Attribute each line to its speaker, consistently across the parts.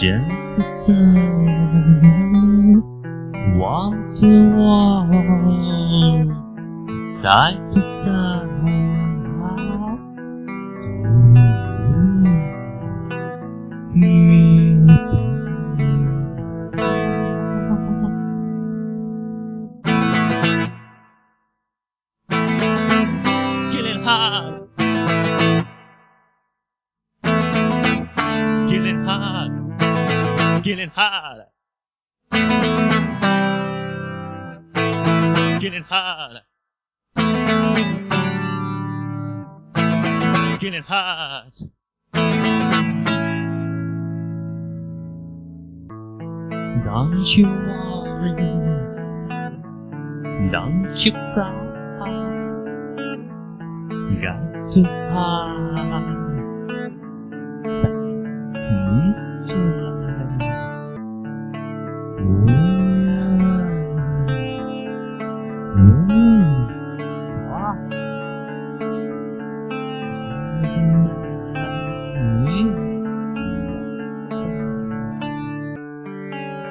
Speaker 1: Sun, walk to walk, die to. Killing hard. Killing hard. Getting hard. Getting hard. Don't you worry. Don't you cry. Got to hide.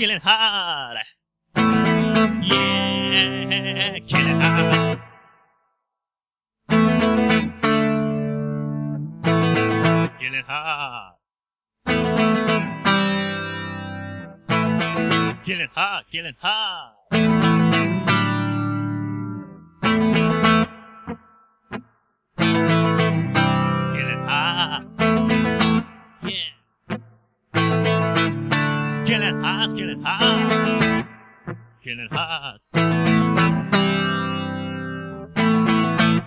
Speaker 1: Killing hard. Yeah, killing hard. Killing hard. Killing hard, killing hard. Killing hard, killing hard. Killing hard.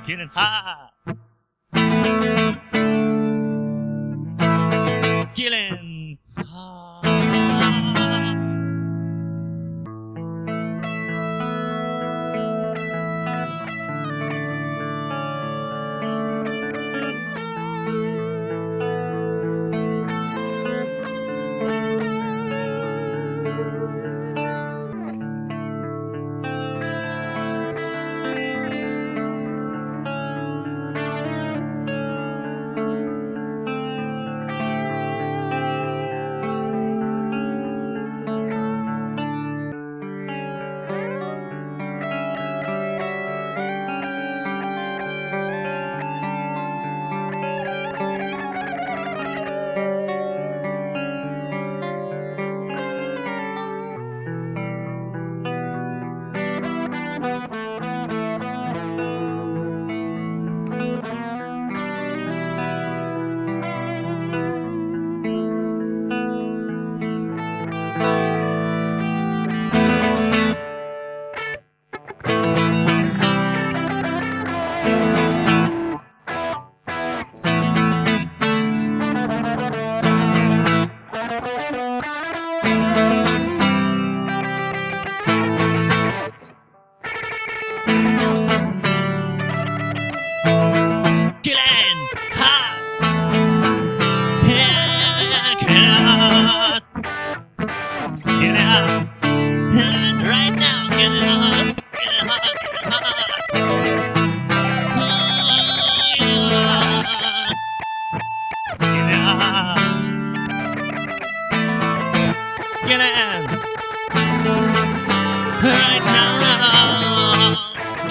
Speaker 1: Killing hard.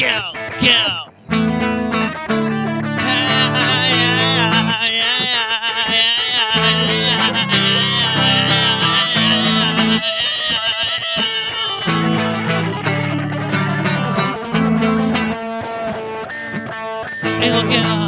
Speaker 1: go, go. It'll go.